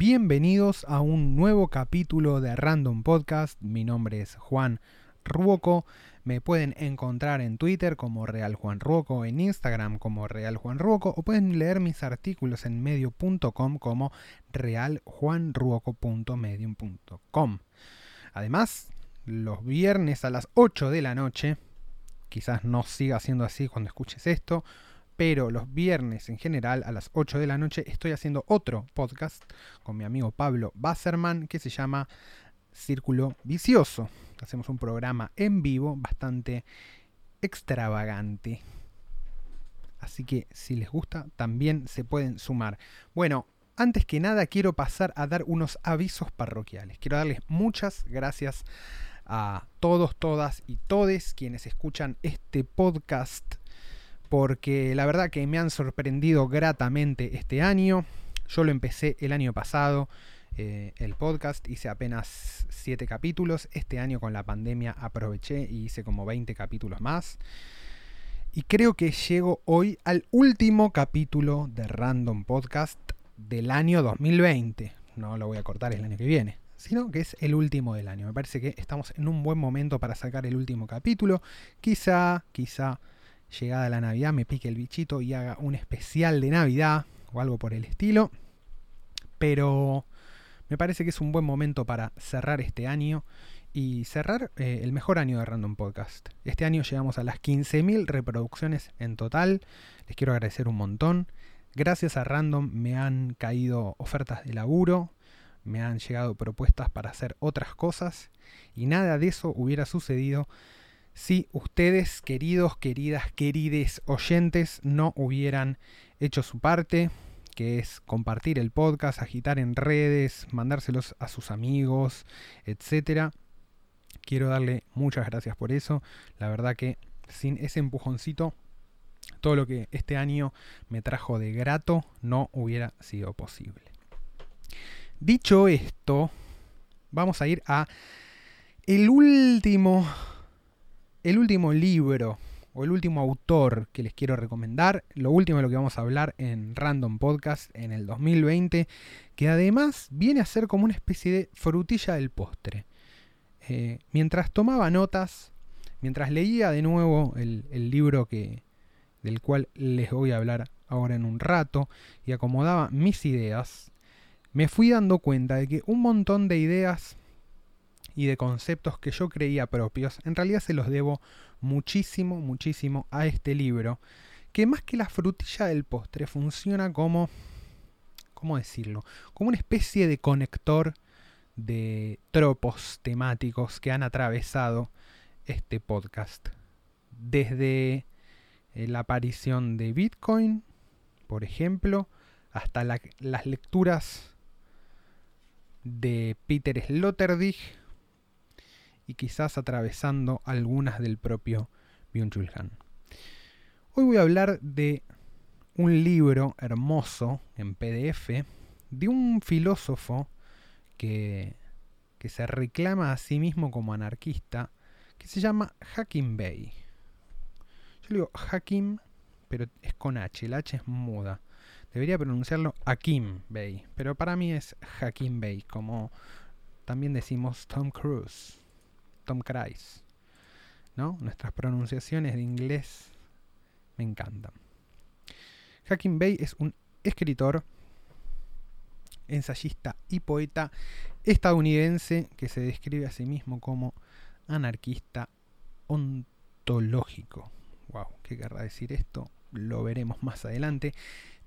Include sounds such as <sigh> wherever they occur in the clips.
Bienvenidos a un nuevo capítulo de Random Podcast. Mi nombre es Juan Ruoco. Me pueden encontrar en Twitter como Real Juan Ruoco, en Instagram como Real Juan Ruoco o pueden leer mis artículos en medio.com como realjuanruoco.medium.com. Además, los viernes a las 8 de la noche, quizás no siga siendo así cuando escuches esto, pero los viernes en general a las 8 de la noche estoy haciendo otro podcast con mi amigo Pablo Basserman que se llama Círculo Vicioso. Hacemos un programa en vivo bastante extravagante. Así que si les gusta también se pueden sumar. Bueno, antes que nada quiero pasar a dar unos avisos parroquiales. Quiero darles muchas gracias a todos, todas y todes quienes escuchan este podcast porque la verdad que me han sorprendido gratamente este año. Yo lo empecé el año pasado, eh, el podcast, hice apenas 7 capítulos. Este año con la pandemia aproveché y hice como 20 capítulos más. Y creo que llego hoy al último capítulo de Random Podcast del año 2020. No lo voy a cortar el año que viene, sino que es el último del año. Me parece que estamos en un buen momento para sacar el último capítulo. Quizá, quizá llegada la Navidad, me pique el bichito y haga un especial de Navidad o algo por el estilo. Pero me parece que es un buen momento para cerrar este año y cerrar eh, el mejor año de Random Podcast. Este año llegamos a las 15.000 reproducciones en total. Les quiero agradecer un montón. Gracias a Random me han caído ofertas de laburo, me han llegado propuestas para hacer otras cosas y nada de eso hubiera sucedido si ustedes, queridos, queridas, querides oyentes, no hubieran hecho su parte, que es compartir el podcast, agitar en redes, mandárselos a sus amigos, etc. Quiero darle muchas gracias por eso. La verdad que sin ese empujoncito, todo lo que este año me trajo de grato no hubiera sido posible. Dicho esto, vamos a ir a el último el último libro o el último autor que les quiero recomendar, lo último de lo que vamos a hablar en Random Podcast en el 2020, que además viene a ser como una especie de frutilla del postre. Eh, mientras tomaba notas, mientras leía de nuevo el, el libro que, del cual les voy a hablar ahora en un rato, y acomodaba mis ideas, me fui dando cuenta de que un montón de ideas y de conceptos que yo creía propios, en realidad se los debo muchísimo, muchísimo a este libro, que más que la frutilla del postre funciona como, ¿cómo decirlo? Como una especie de conector de tropos temáticos que han atravesado este podcast. Desde eh, la aparición de Bitcoin, por ejemplo, hasta las lecturas de Peter Sloterdijk y quizás atravesando algunas del propio Byung-Chul Han. Hoy voy a hablar de un libro hermoso en PDF de un filósofo que, que se reclama a sí mismo como anarquista, que se llama Hakim Bey. Yo digo Hakim, pero es con H, el H es muda. Debería pronunciarlo Hakim Bey, pero para mí es Hakim Bey, como también decimos Tom Cruise. Tom. ¿no? Nuestras pronunciaciones de inglés me encantan. Hacking Bay es un escritor, ensayista y poeta estadounidense que se describe a sí mismo como anarquista ontológico. Wow, ¿qué querrá decir esto? Lo veremos más adelante.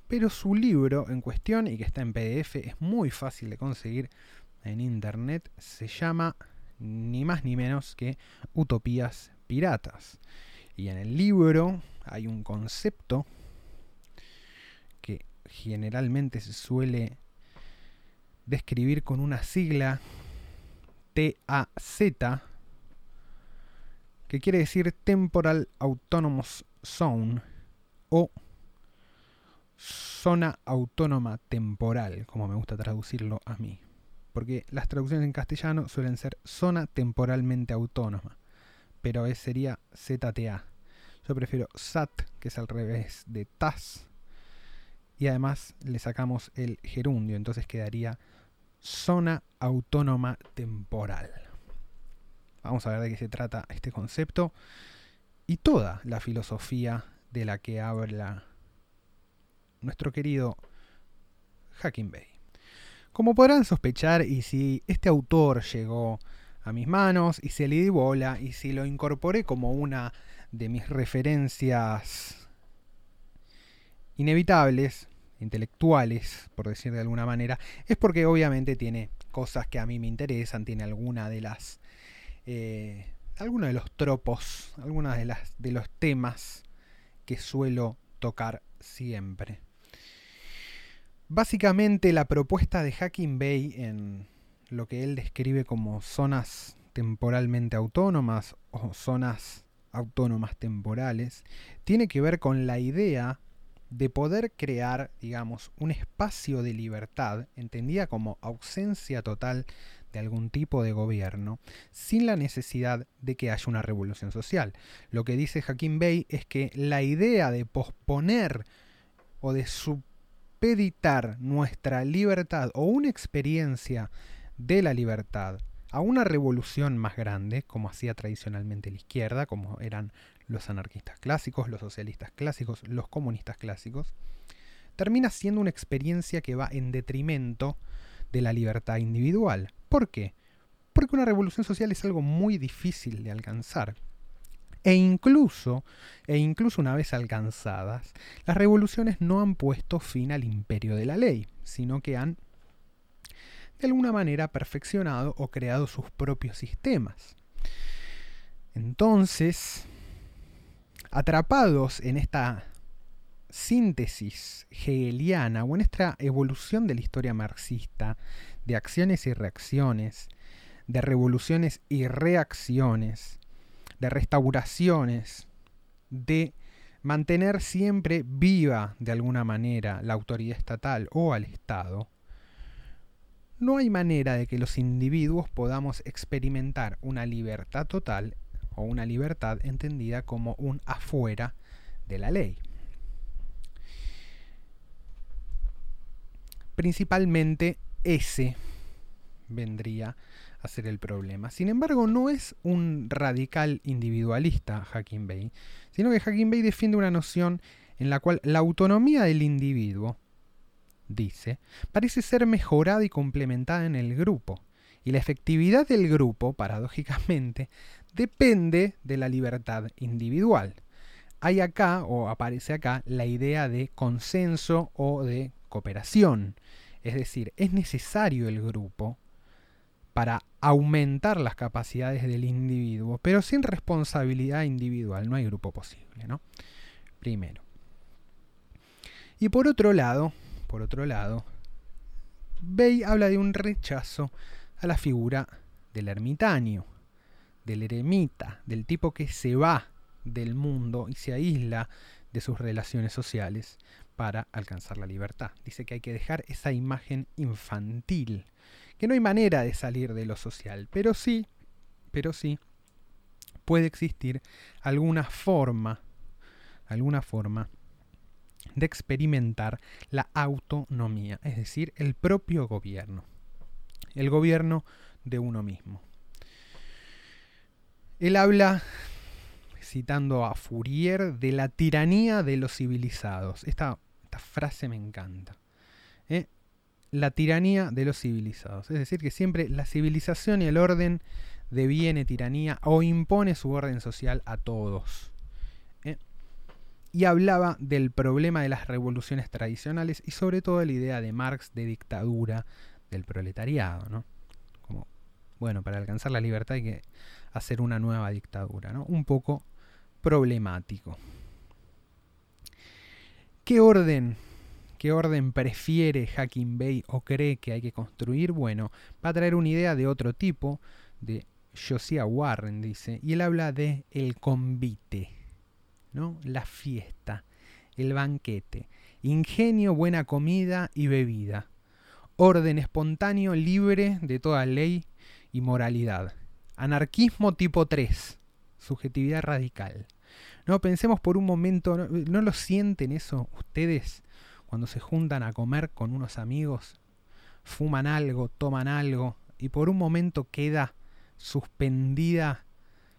Pero su libro en cuestión, y que está en PDF, es muy fácil de conseguir en internet, se llama ni más ni menos que Utopías Piratas. Y en el libro hay un concepto que generalmente se suele describir con una sigla TAZ, que quiere decir Temporal Autonomous Zone o zona autónoma temporal, como me gusta traducirlo a mí porque las traducciones en castellano suelen ser zona temporalmente autónoma, pero ese sería ZTA. Yo prefiero SAT, que es al revés de TAS, y además le sacamos el gerundio, entonces quedaría zona autónoma temporal. Vamos a ver de qué se trata este concepto y toda la filosofía de la que habla nuestro querido Hacking Bay. Como podrán sospechar, y si este autor llegó a mis manos y se le di bola y si lo incorporé como una de mis referencias inevitables, intelectuales, por decir de alguna manera, es porque obviamente tiene cosas que a mí me interesan, tiene alguna de las... Eh, algunos de los tropos, algunos de, las, de los temas que suelo tocar siempre. Básicamente la propuesta de Hacking Bay en lo que él describe como zonas temporalmente autónomas o zonas autónomas temporales tiene que ver con la idea de poder crear, digamos, un espacio de libertad, entendida como ausencia total de algún tipo de gobierno, sin la necesidad de que haya una revolución social. Lo que dice Hakim Bey es que la idea de posponer o de supeditar nuestra libertad o una experiencia de la libertad a una revolución más grande, como hacía tradicionalmente la izquierda, como eran los anarquistas clásicos, los socialistas clásicos, los comunistas clásicos, termina siendo una experiencia que va en detrimento de la libertad individual. ¿Por qué? Porque una revolución social es algo muy difícil de alcanzar. E incluso, e incluso una vez alcanzadas, las revoluciones no han puesto fin al imperio de la ley, sino que han de alguna manera perfeccionado o creado sus propios sistemas. Entonces, atrapados en esta síntesis hegeliana o en esta evolución de la historia marxista, de acciones y reacciones, de revoluciones y reacciones, de restauraciones, de mantener siempre viva de alguna manera la autoridad estatal o al Estado, no hay manera de que los individuos podamos experimentar una libertad total o una libertad entendida como un afuera de la ley. Principalmente ese vendría a ser el problema. Sin embargo, no es un radical individualista Hacking Bay, sino que Hacking Bay defiende una noción en la cual la autonomía del individuo, dice, parece ser mejorada y complementada en el grupo, y la efectividad del grupo, paradójicamente, depende de la libertad individual. Hay acá, o aparece acá, la idea de consenso o de cooperación. Es decir, es necesario el grupo para aumentar las capacidades del individuo, pero sin responsabilidad individual no hay grupo posible, ¿no? Primero. Y por otro lado, por otro lado, Bey habla de un rechazo a la figura del ermitaño del eremita, del tipo que se va del mundo y se aísla de sus relaciones sociales para alcanzar la libertad. Dice que hay que dejar esa imagen infantil, que no hay manera de salir de lo social, pero sí, pero sí puede existir alguna forma, alguna forma de experimentar la autonomía, es decir, el propio gobierno, el gobierno de uno mismo. Él habla, citando a Fourier, de la tiranía de los civilizados. Esta, frase me encanta. ¿eh? La tiranía de los civilizados. Es decir, que siempre la civilización y el orden deviene tiranía o impone su orden social a todos. ¿eh? Y hablaba del problema de las revoluciones tradicionales y sobre todo la idea de Marx de dictadura del proletariado. ¿no? Bueno, para alcanzar la libertad hay que hacer una nueva dictadura, ¿no? Un poco problemático. ¿Qué orden, qué orden prefiere Hacking Bay o cree que hay que construir? Bueno, va a traer una idea de otro tipo, de Josiah Warren, dice, y él habla de el convite, ¿no? La fiesta, el banquete, ingenio, buena comida y bebida, orden espontáneo, libre de toda ley y moralidad Anarquismo tipo 3. Subjetividad radical. No, pensemos por un momento, ¿no, lo sienten eso ustedes cuando se juntan a comer con unos amigos? fuman algo, toman algo, y por un momento queda suspendida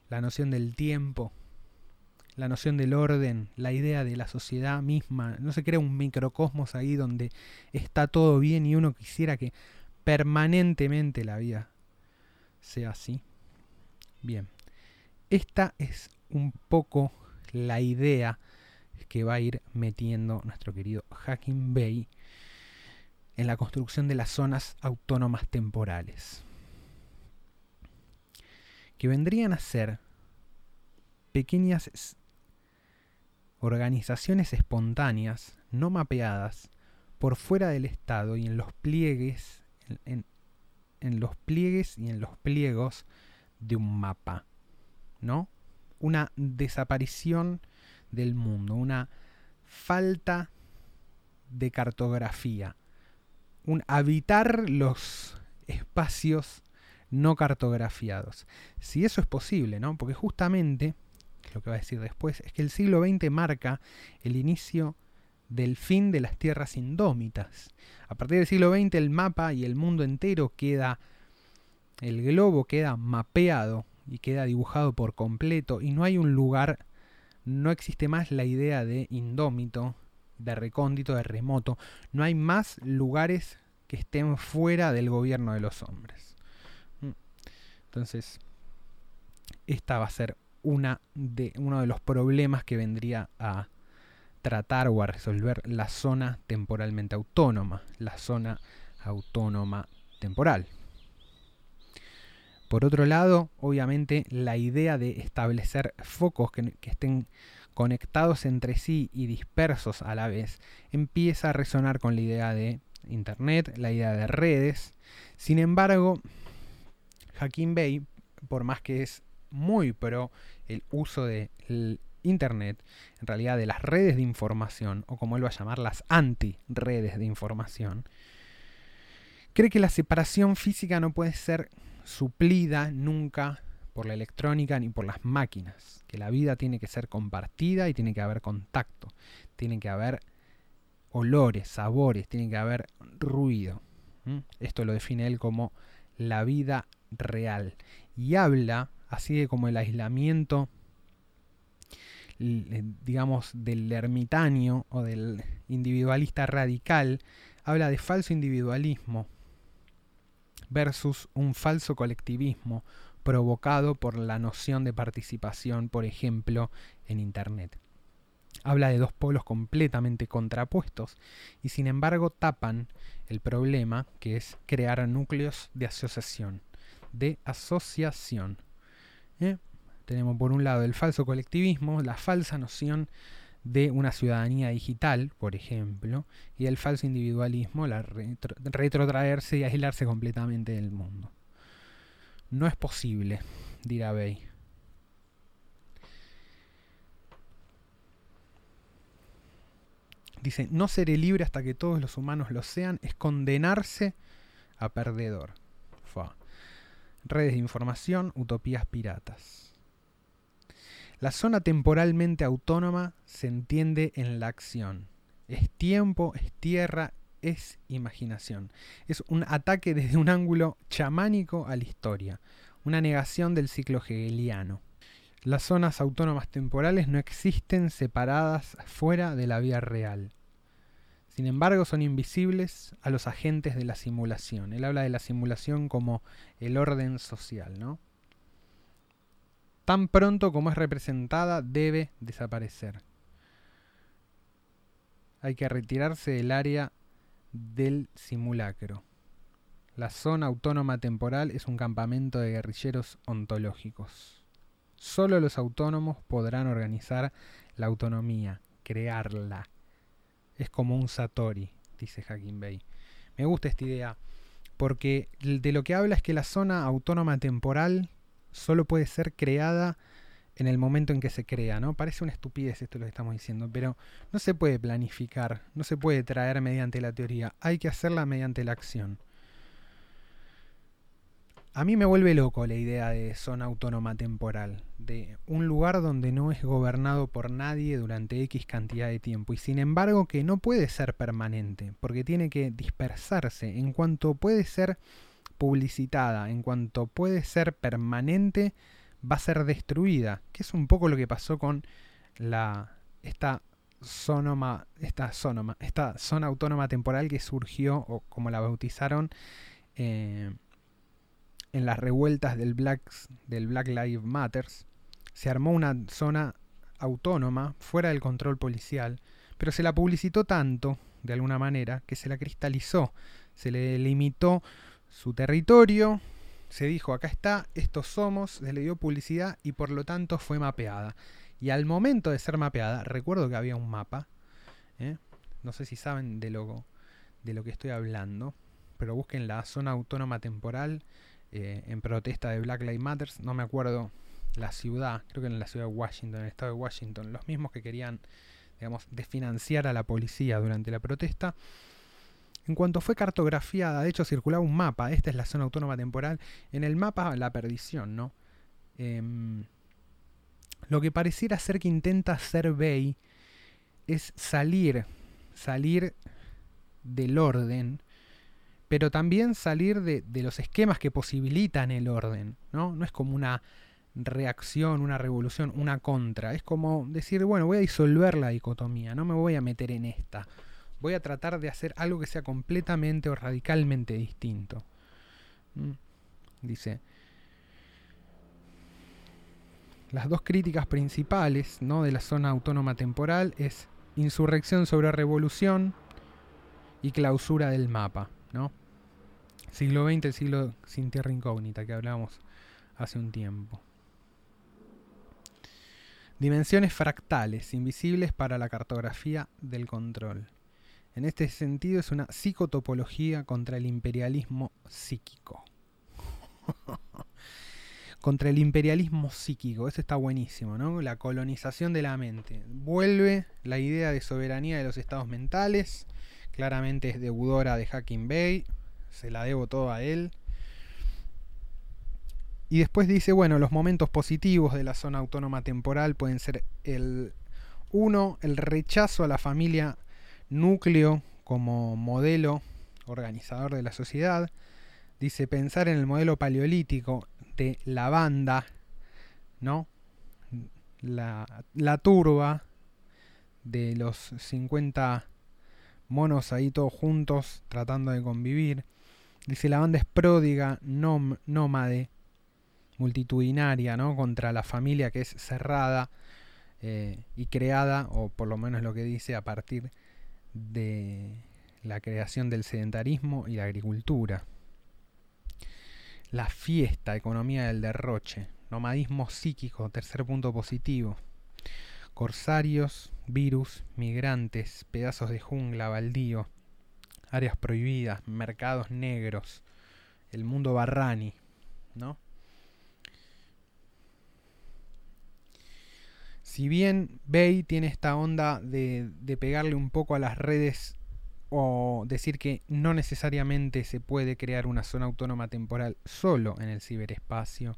la noción del tiempo, la noción del orden, la idea de la sociedad misma. No se crea un microcosmos ahí donde está todo bien y uno quisiera que permanentemente la vida sea así. Bien, esta es un poco la idea que va a ir metiendo nuestro querido Hacking Bay en la construcción de las zonas autónomas temporales, que vendrían a ser pequeñas organizaciones espontáneas, no mapeadas, por fuera del Estado y en los pliegues, en, en los pliegues y en los pliegos de un mapa, ¿no? Una desaparición del mundo, una falta de cartografía, un habitar los espacios no cartografiados. Si eso es posible, ¿no? Porque justamente, lo que va a decir después, es que el siglo XX marca el inicio del fin de las tierras indómitas. A partir del siglo XX el mapa y el mundo entero queda, el globo queda mapeado y queda dibujado por completo y no hay un lugar, no existe más la idea de indómito, de recóndito, de remoto, no hay más lugares que estén fuera del gobierno de los hombres. Mm. Entonces, esta va a ser una de, uno de los problemas que vendría a tratar o a resolver la zona temporalmente autónoma, la zona autónoma temporal. Por otro lado, obviamente, la idea de establecer focos que, estén conectados entre sí y dispersos a la vez empieza a resonar con la idea de Internet, la idea de redes. Sin embargo, Hakim Bey, por más que es muy pro el uso de Internet, en realidad de las redes de información, o como él va a llamar, las anti-redes de información, cree que la separación física no puede ser suplida nunca por la electrónica ni por las máquinas, que la vida tiene que ser compartida y tiene que haber contacto, tiene que haber olores, sabores, tiene que haber ruido. Esto lo define él como la vida real. Y habla, así de como el aislamiento digamos, del ermitaño o del individualista radical, habla de falso individualismo versus un falso colectivismo provocado por la noción de participación, por ejemplo, en Internet. Habla de dos polos completamente contrapuestos y sin embargo tapan el problema que es crear núcleos de asociación. De asociación. ¿Eh? Tenemos por un lado el falso colectivismo, la falsa noción de una ciudadanía digital, por ejemplo, y el falso individualismo, la retrotraerse y aislarse completamente del mundo. No es posible, dirá Bey. Dice, no seré libre hasta que todos los humanos lo sean, es condenarse a perdedor. Redes de información, utopías piratas. La zona temporalmente autónoma se entiende en la acción. Es tiempo, es tierra, es imaginación. Es un ataque desde un ángulo chamánico a la historia, una negación del ciclo hegeliano. Las zonas autónomas temporales no existen separadas fuera de la vida real. Sin embargo, son invisibles a los agentes de la simulación. Él habla de la simulación como el orden social, ¿no? Tan pronto como es representada, debe desaparecer. Hay que retirarse del área del simulacro. La zona autónoma temporal es un campamento de guerrilleros ontológicos. Solo los autónomos podrán organizar la autonomía, crearla. Es como un Satori, dice Hacking Bay. Me gusta esta idea, porque de lo que habla es que la zona autónoma temporal solo puede ser creada en el momento en que se crea, ¿no? Parece una estupidez esto lo que estamos diciendo, pero no se puede planificar, no se puede traer mediante la teoría, hay que hacerla mediante la acción. A mí me vuelve loco la idea de zona autónoma temporal, de un lugar donde no es gobernado por nadie durante X cantidad de tiempo y sin embargo que no puede ser permanente, porque tiene que dispersarse en cuanto puede ser publicitada, en cuanto puede ser permanente, va a ser destruida, que es un poco lo que pasó con la esta esta, esta zona autónoma temporal que surgió, o como la bautizaron, eh, en las revueltas del Black, del Black Lives Matters, se armó una zona autónoma, fuera del control policial, pero se la publicitó tanto, de alguna manera, que se la cristalizó, se le limitó su territorio, se dijo, acá está, estos somos, se le dio publicidad y por lo tanto fue mapeada. Y al momento de ser mapeada, recuerdo que había un mapa, ¿eh? no sé si saben de lo, de lo que estoy hablando, pero busquen la zona autónoma temporal eh, en protesta de Black Lives Matter, no me acuerdo la ciudad, creo que en la ciudad de Washington, en el estado de Washington, los mismos que querían, digamos, desfinanciar a la policía durante la protesta. En cuanto fue cartografiada, de hecho circulaba un mapa, esta es la zona autónoma temporal, en el mapa la perdición, ¿no? Em, lo que pareciera ser que intenta hacer Bay es salir, salir del orden pero también salir de, los esquemas que posibilitan el orden, ¿no? No es como una reacción, una revolución, una contra. Es como decir, bueno, voy a disolver la dicotomía, no me voy a meter en esta. Voy a tratar de hacer algo que sea completamente o radicalmente distinto. ¿Mm? Dice, las dos críticas principales ¿no? de la zona autónoma temporal es insurrección sobre revolución y clausura del mapa. ¿no? Siglo XX, el siglo sin tierra incógnita que hablábamos hace un tiempo. Dimensiones fractales, invisibles para la cartografía del control. En este sentido es una psicotopología contra el imperialismo psíquico. <laughs> contra el imperialismo psíquico, eso está buenísimo, ¿no? La colonización de la mente. Vuelve la idea de soberanía de los estados mentales, claramente es deudora de Hacking Bay, se la debo todo a él. Y después dice, bueno, los momentos positivos de la zona autónoma temporal pueden ser el uno, el rechazo a la familia núcleo como modelo organizador de la sociedad. Dice pensar en el modelo paleolítico de la banda, ¿no? La, la turba de los 50 monos ahí todos juntos tratando de convivir. Dice, la banda es pródiga, nómade, multitudinaria, ¿no? Contra la familia que es cerrada eh, y creada, o por lo menos lo que dice, a partir de la creación del sedentarismo y la agricultura. La fiesta, economía del derroche, nomadismo psíquico, tercer punto positivo. Corsarios, virus, migrantes, pedazos de jungla, baldío, áreas prohibidas, mercados negros, el mundo barrani, ¿no? Si bien Bay tiene esta onda de, pegarle un poco a las redes o decir que no necesariamente se puede crear una zona autónoma temporal solo en el ciberespacio,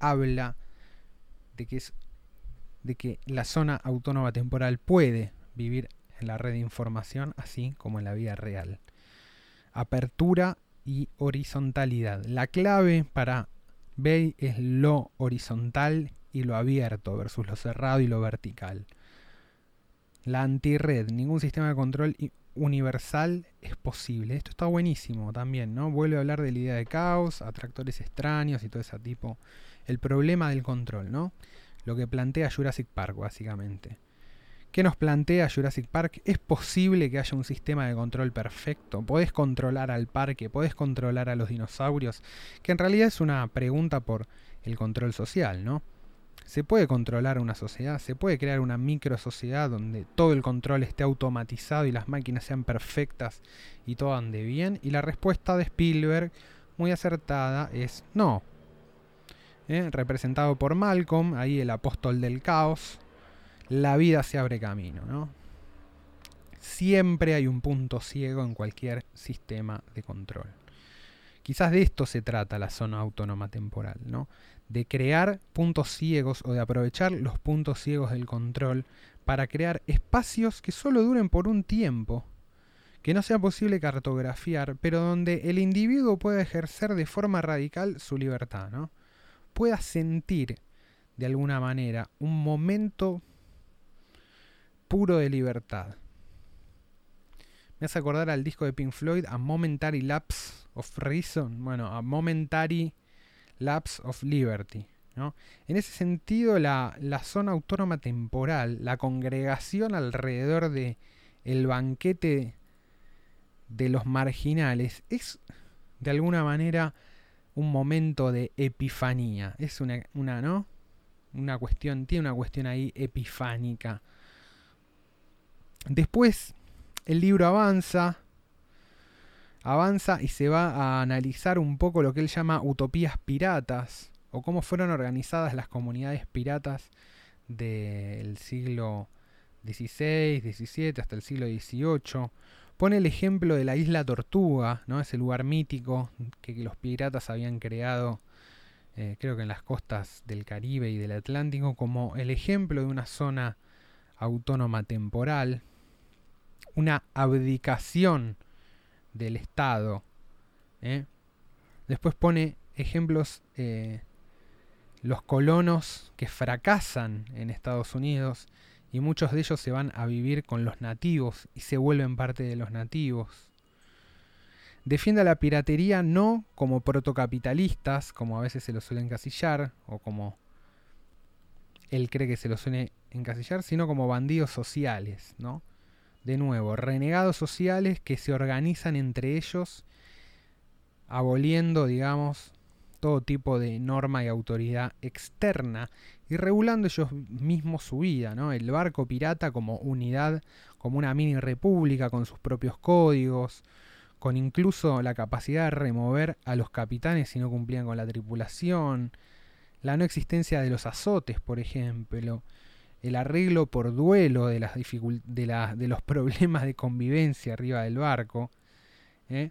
habla de que, de que la zona autónoma temporal puede vivir en la red de información así como en la vida real apertura y horizontalidad. La clave para Bay es lo horizontal y lo abierto versus lo cerrado y lo vertical. La antirred, ningún sistema de control universal es posible. Esto está buenísimo también, ¿no? Vuelve a hablar de la idea de caos, atractores extraños y todo ese tipo. El problema del control, ¿no? Lo que plantea Jurassic Park, básicamente. ¿Qué nos plantea Jurassic Park? ¿Es posible que haya un sistema de control perfecto? ¿Podés controlar al parque? ¿Podés controlar a los dinosaurios? Que en realidad es una pregunta por el control social, ¿no? ¿Se puede controlar una sociedad? ¿Se puede crear una micro sociedad donde todo el control esté automatizado y las máquinas sean perfectas y todo ande bien? Y la respuesta de Spielberg, muy acertada, es no. ¿Eh? Representado por Malcolm, ahí el apóstol del caos, la vida se abre camino, ¿no? Siempre hay un punto ciego en cualquier sistema de control. Quizás de esto se trata la zona autónoma temporal, ¿no? De crear puntos ciegos o de aprovechar los puntos ciegos del control para crear espacios que solo duren por un tiempo, que no sea posible cartografiar, pero donde el individuo pueda ejercer de forma radical su libertad, ¿no? Pueda sentir de alguna manera un momento puro de libertad. Me hace acordar al disco de Pink Floyd, A Momentary Lapse of Reason, bueno, A Momentary Lapse of Liberty. ¿no? En ese sentido, la, la, zona autónoma temporal, la congregación alrededor de banquete de los marginales, es de alguna manera un momento de epifanía. Es una, una ¿no? Una cuestión, tiene una cuestión ahí epifánica. Después el libro avanza, avanza y se va a analizar un poco lo que él llama utopías piratas, o cómo fueron organizadas las comunidades piratas del siglo XVI, XVII hasta el siglo XVIII. Pone el ejemplo de la isla Tortuga, ¿no? ese lugar mítico que, los piratas habían creado, eh, creo que en las costas del Caribe y del Atlántico, como el ejemplo de una zona autónoma temporal, una abdicación del Estado. ¿eh? Después pone ejemplos eh, los colonos que fracasan en Estados Unidos y muchos de ellos se van a vivir con los nativos y se vuelven parte de los nativos. Defiende a la piratería no como protocapitalistas, como a veces se lo suele encasillar, o como él cree que se lo suele encasillar, sino como bandidos sociales, ¿no? De nuevo, renegados sociales que se organizan entre ellos, aboliendo, digamos, todo tipo de norma y autoridad externa y regulando ellos mismos su vida, ¿no? El barco pirata como unidad, como una mini república con sus propios códigos, con incluso la capacidad de remover a los capitanes si no cumplían con la tripulación, la no existencia de los azotes, por ejemplo, el arreglo por duelo de, las de, los <laughs> problemas de convivencia arriba del barco. ¿eh?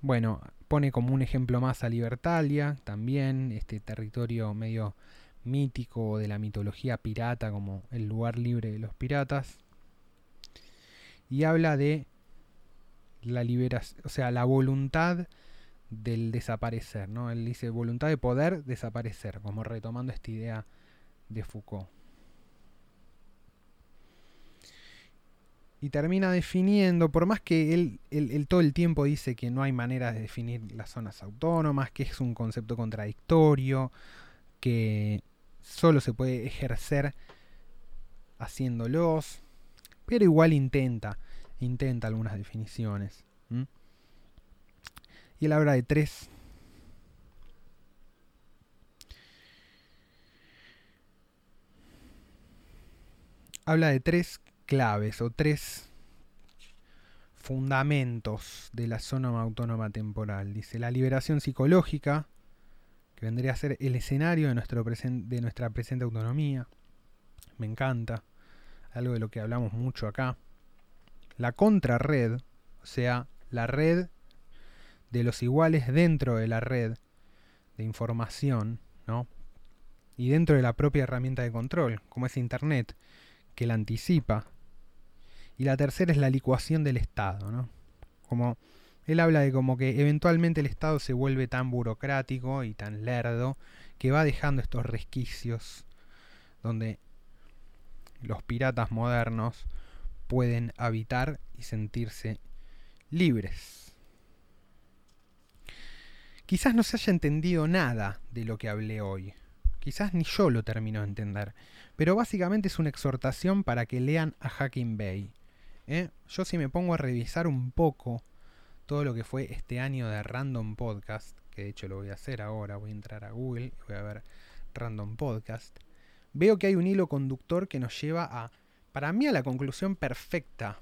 Bueno, pone como un ejemplo más a Libertalia, también este territorio medio mítico de la mitología pirata como el lugar libre de los piratas. Y habla de la liberación, o sea, la voluntad del desaparecer, ¿no? Él dice voluntad de poder desaparecer, como retomando esta idea de Foucault. Y termina definiendo, por más que él, todo el tiempo dice que no hay manera de definir las zonas autónomas, que es un concepto contradictorio, que solo se puede ejercer haciéndolos, pero igual intenta, intenta algunas definiciones. Y él habla de tres habla de tres claves o tres fundamentos de la zona autónoma temporal. Dice la liberación psicológica, que vendría a ser el escenario de, nuestro de nuestra presente autonomía. Me encanta, algo de lo que hablamos mucho acá. La contrarred, o sea, la red de los iguales dentro de la red de información, ¿no? Y dentro de la propia herramienta de control, como es Internet que la anticipa. Y la tercera es la licuación del Estado, ¿no? Como él habla de como que eventualmente el Estado se vuelve tan burocrático y tan lerdo que va dejando estos resquicios donde los piratas modernos pueden habitar y sentirse libres. Quizás no se haya entendido nada de lo que hablé hoy. Quizás ni yo lo termino de entender. Pero básicamente es una exhortación para que lean a Hacking Bay. ¿eh? Yo si me pongo a revisar un poco todo lo que fue este año de Random Podcast, que de hecho lo voy a hacer ahora, voy a entrar a Google y voy a ver Random Podcast, veo que hay un hilo conductor que nos lleva a, para mí, a la conclusión perfecta,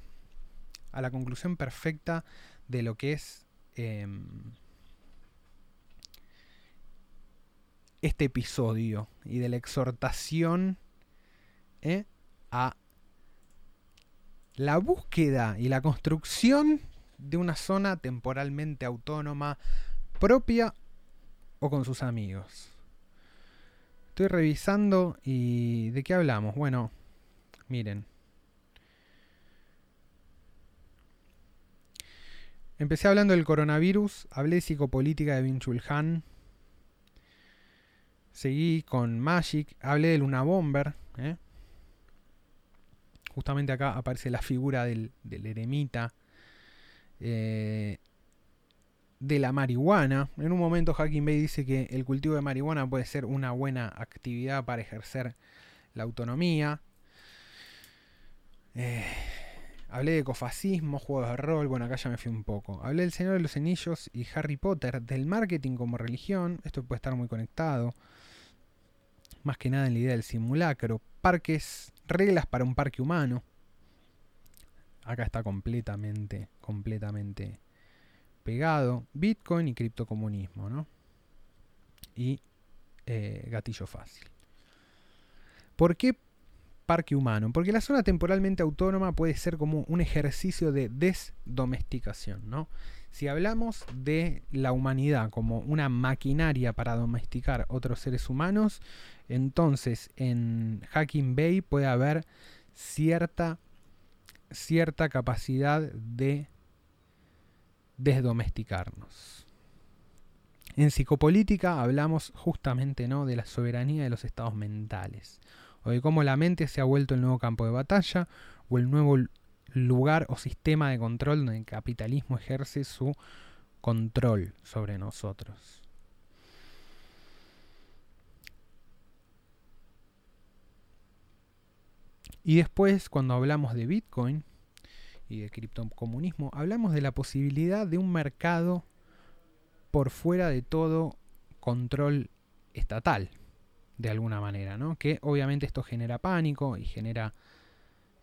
a la conclusión perfecta de lo que es em, este episodio y de la exhortación ¿eh? a la búsqueda y la construcción de una zona temporalmente autónoma propia o con sus amigos. Estoy revisando y ¿de qué hablamos? Bueno, miren. Empecé hablando del coronavirus, hablé de psicopolítica de Bin Han. Seguí con Magic, hablé de Luna Bomber. ¿eh? Justamente acá aparece la figura del, eremita. Eh, de la marihuana. En un momento Hacking Bay dice que el cultivo de marihuana puede ser una buena actividad para ejercer la autonomía. Eh, Hablé de ecofascismo, juegos de rol, bueno, acá ya me fui un poco. Hablé del Señor de los Anillos y Harry Potter, del marketing como religión, esto puede estar muy conectado. Más que nada en la idea del simulacro. Parques, reglas para un parque humano. Acá está completamente, completamente pegado. Bitcoin y criptocomunismo, ¿no? Y eh, gatillo fácil. ¿Por qué parque humano, porque la zona temporalmente autónoma puede ser como un ejercicio de desdomesticación, ¿no? Si hablamos de la humanidad como una maquinaria para domesticar otros seres humanos, entonces en Hacking Bay puede haber cierta, cierta capacidad de desdomesticarnos. En psicopolítica hablamos justamente ¿no? de la soberanía de los estados mentales o de cómo la mente se ha vuelto el nuevo campo de batalla o el nuevo lugar o sistema de control donde el capitalismo ejerce su control sobre nosotros. Y después, cuando hablamos de Bitcoin y de criptocomunismo, hablamos de la posibilidad de un mercado por fuera de todo control estatal de alguna manera, ¿no? Que obviamente esto genera pánico y genera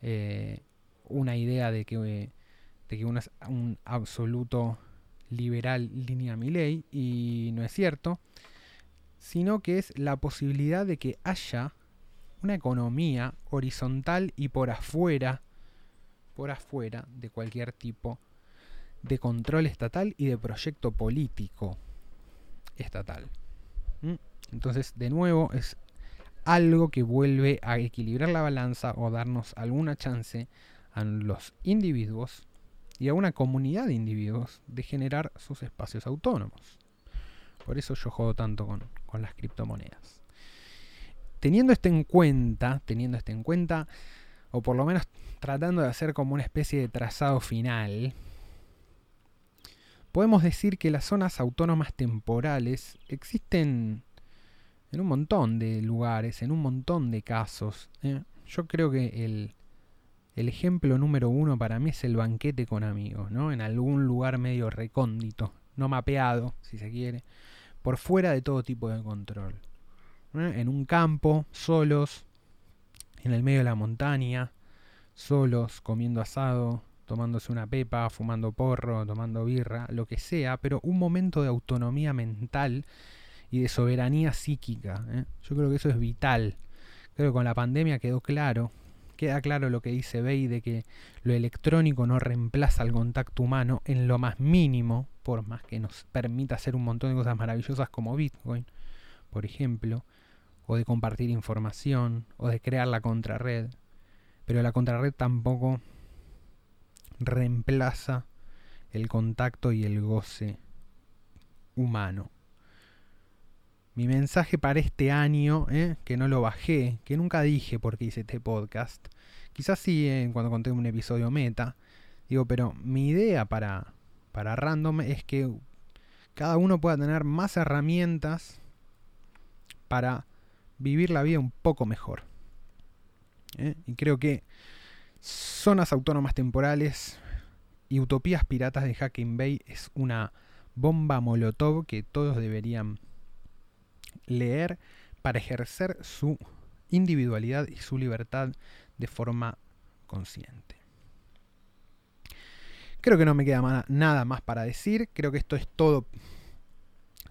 eh, una idea de que, de que uno es un absoluto liberal línea mi ley y no es cierto, sino que es la posibilidad de que haya una economía horizontal y por afuera, por afuera de cualquier tipo de control estatal y de proyecto político estatal. ¿Mm? Entonces, de nuevo, es algo que vuelve a equilibrar la balanza o darnos alguna chance a los individuos y a una comunidad de individuos de generar sus espacios autónomos. Por eso yo juego tanto con, las criptomonedas. Teniendo esto en cuenta, teniendo esto en cuenta, o por lo menos tratando de hacer como una especie de trazado final, podemos decir que las zonas autónomas temporales existen en un montón de lugares, en un montón de casos. ¿eh? Yo creo que el, el, ejemplo número uno para mí es el banquete con amigos, ¿no? En algún lugar medio recóndito, no mapeado, si se quiere, por fuera de todo tipo de control. ¿Eh? En un campo, solos, en el medio de la montaña, solos, comiendo asado, tomándose una pepa, fumando porro, tomando birra, lo que sea, pero un momento de autonomía mental y de soberanía psíquica. ¿eh? Yo creo que eso es vital. Creo que con la pandemia quedó claro, queda claro lo que dice Bey de que lo electrónico no reemplaza al contacto humano en lo más mínimo, por más que nos permita hacer un montón de cosas maravillosas como Bitcoin, por ejemplo, o de compartir información, o de crear la contrarred. Pero la contrarred tampoco reemplaza el contacto y el goce humano. Mi mensaje para este año, ¿eh? que no lo bajé, que nunca dije porque hice este podcast, quizás sí eh, cuando conté un episodio meta, digo, pero mi idea para, para Random es que cada uno pueda tener más herramientas para vivir la vida un poco mejor. ¿eh? Y creo que zonas autónomas temporales y utopías piratas de Hacking Bay es una bomba molotov que todos deberían leer para ejercer su individualidad y su libertad de forma consciente. Creo que no me queda nada más para decir. Creo que esto es todo,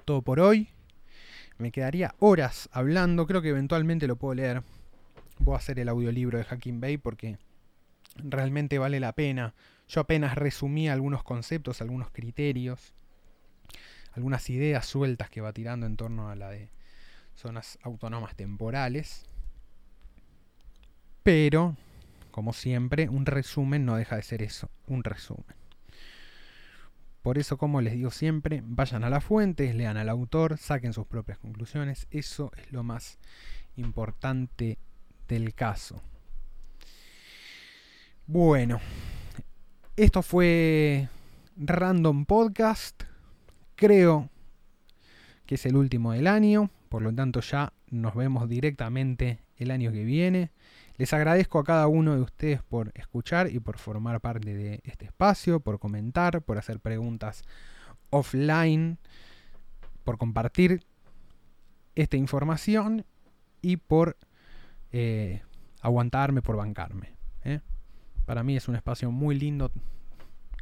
todo por hoy. Me quedaría horas hablando. Creo que eventualmente lo puedo leer. Voy a hacer el audiolibro de Hacking Bay porque realmente vale la pena. Yo apenas resumí algunos conceptos, algunos criterios, algunas ideas sueltas que va tirando en torno a la de zonas autónomas temporales. Pero, como siempre, un resumen no deja de ser eso, un resumen. Por eso, como les digo siempre, vayan a la fuente, lean al autor, saquen sus propias conclusiones. Eso es lo más importante del caso. Bueno, esto fue Random Podcast. Creo que es el último del año. Por lo tanto, ya nos vemos directamente el año que viene. Les agradezco a cada uno de ustedes por escuchar y por formar parte de este espacio, por comentar, por hacer preguntas offline, por compartir esta información y por eh, aguantarme, por bancarme. ¿eh? Para mí es un espacio muy lindo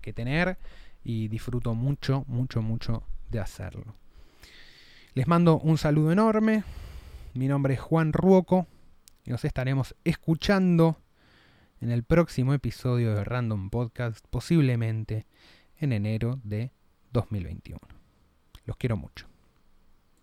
que tener y disfruto mucho, mucho, mucho de hacerlo. Les mando un saludo enorme. Mi nombre es Juan Ruoco nos estaremos escuchando en el próximo episodio de Random Podcast, posiblemente en enero de 2021. Los quiero mucho.